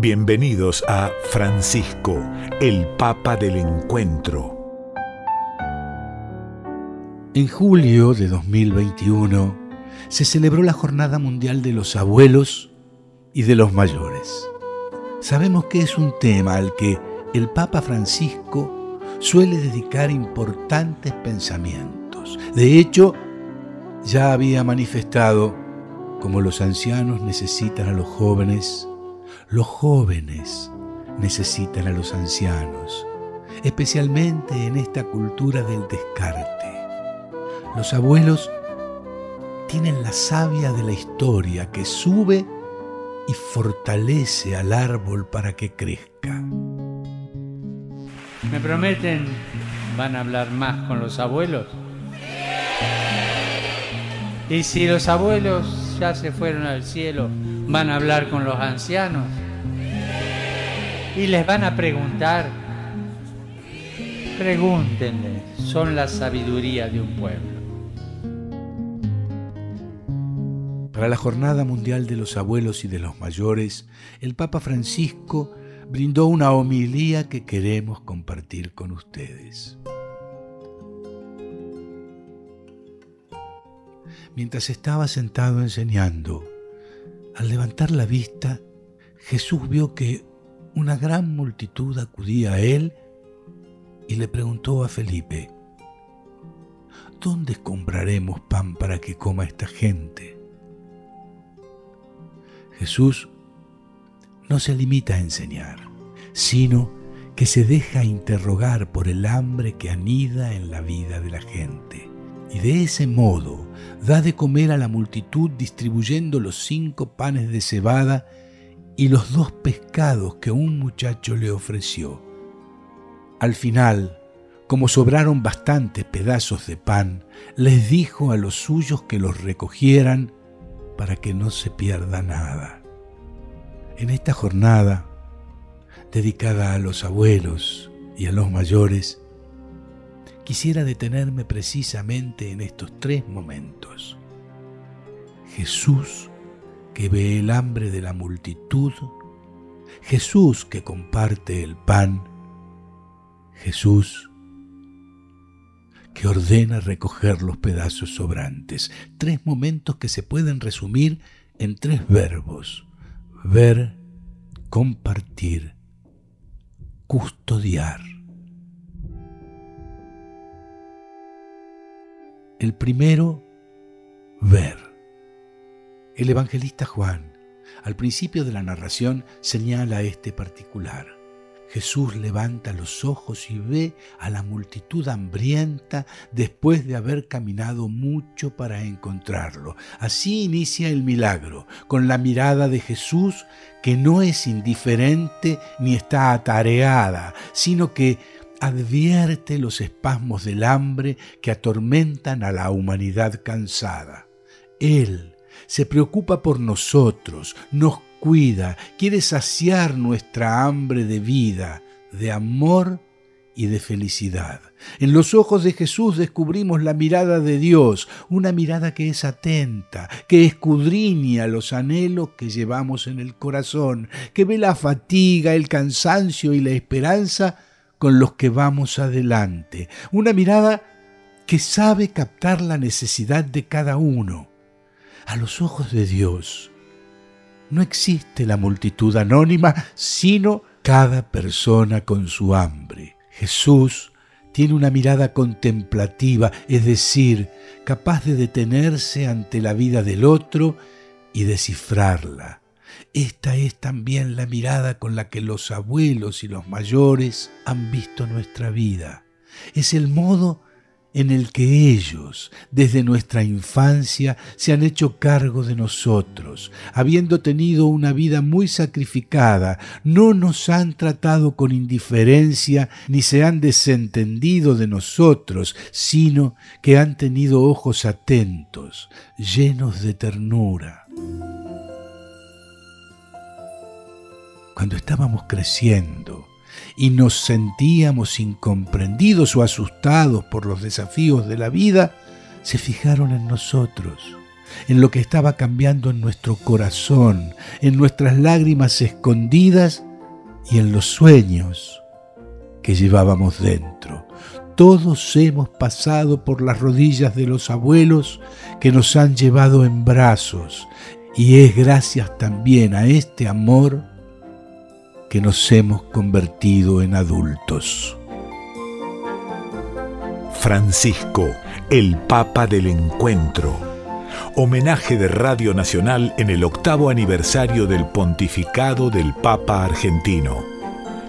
Bienvenidos a Francisco, el Papa del Encuentro. En julio de 2021 se celebró la Jornada Mundial de los Abuelos y de los Mayores. Sabemos que es un tema al que el Papa Francisco suele dedicar importantes pensamientos. De hecho, ya había manifestado como los ancianos necesitan a los jóvenes, los jóvenes necesitan a los ancianos, especialmente en esta cultura del descarte. Los abuelos tienen la savia de la historia que sube y fortalece al árbol para que crezca. ¿Me prometen van a hablar más con los abuelos? Y si los abuelos ya se fueron al cielo, van a hablar con los ancianos y les van a preguntar. Pregúntenle, son la sabiduría de un pueblo. Para la Jornada Mundial de los Abuelos y de los Mayores, el Papa Francisco brindó una homilía que queremos compartir con ustedes. Mientras estaba sentado enseñando, al levantar la vista, Jesús vio que una gran multitud acudía a él y le preguntó a Felipe, ¿dónde compraremos pan para que coma esta gente? Jesús no se limita a enseñar, sino que se deja interrogar por el hambre que anida en la vida de la gente. Y de ese modo da de comer a la multitud distribuyendo los cinco panes de cebada y los dos pescados que un muchacho le ofreció. Al final, como sobraron bastantes pedazos de pan, les dijo a los suyos que los recogieran para que no se pierda nada. En esta jornada, dedicada a los abuelos y a los mayores, quisiera detenerme precisamente en estos tres momentos. Jesús que ve el hambre de la multitud, Jesús que comparte el pan, Jesús que ordena recoger los pedazos sobrantes. Tres momentos que se pueden resumir en tres verbos. Ver, compartir, custodiar. El primero, ver. El evangelista Juan, al principio de la narración, señala este particular. Jesús levanta los ojos y ve a la multitud hambrienta después de haber caminado mucho para encontrarlo. Así inicia el milagro, con la mirada de Jesús que no es indiferente ni está atareada, sino que advierte los espasmos del hambre que atormentan a la humanidad cansada. Él, se preocupa por nosotros, nos cuida, quiere saciar nuestra hambre de vida, de amor y de felicidad. En los ojos de Jesús descubrimos la mirada de Dios, una mirada que es atenta, que escudriña los anhelos que llevamos en el corazón, que ve la fatiga, el cansancio y la esperanza con los que vamos adelante. Una mirada que sabe captar la necesidad de cada uno a los ojos de Dios no existe la multitud anónima, sino cada persona con su hambre. Jesús tiene una mirada contemplativa, es decir, capaz de detenerse ante la vida del otro y descifrarla. Esta es también la mirada con la que los abuelos y los mayores han visto nuestra vida. Es el modo en el que ellos, desde nuestra infancia, se han hecho cargo de nosotros, habiendo tenido una vida muy sacrificada, no nos han tratado con indiferencia ni se han desentendido de nosotros, sino que han tenido ojos atentos, llenos de ternura. Cuando estábamos creciendo, y nos sentíamos incomprendidos o asustados por los desafíos de la vida, se fijaron en nosotros, en lo que estaba cambiando en nuestro corazón, en nuestras lágrimas escondidas y en los sueños que llevábamos dentro. Todos hemos pasado por las rodillas de los abuelos que nos han llevado en brazos y es gracias también a este amor que nos hemos convertido en adultos. Francisco, el Papa del Encuentro. Homenaje de Radio Nacional en el octavo aniversario del pontificado del Papa argentino.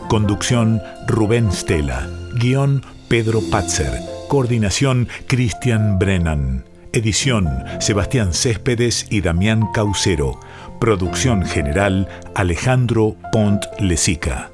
Conducción Rubén Stella. Guión Pedro Patzer. Coordinación Cristian Brennan. Edición Sebastián Céspedes y Damián Caucero. Producción general Alejandro Pont Lesica.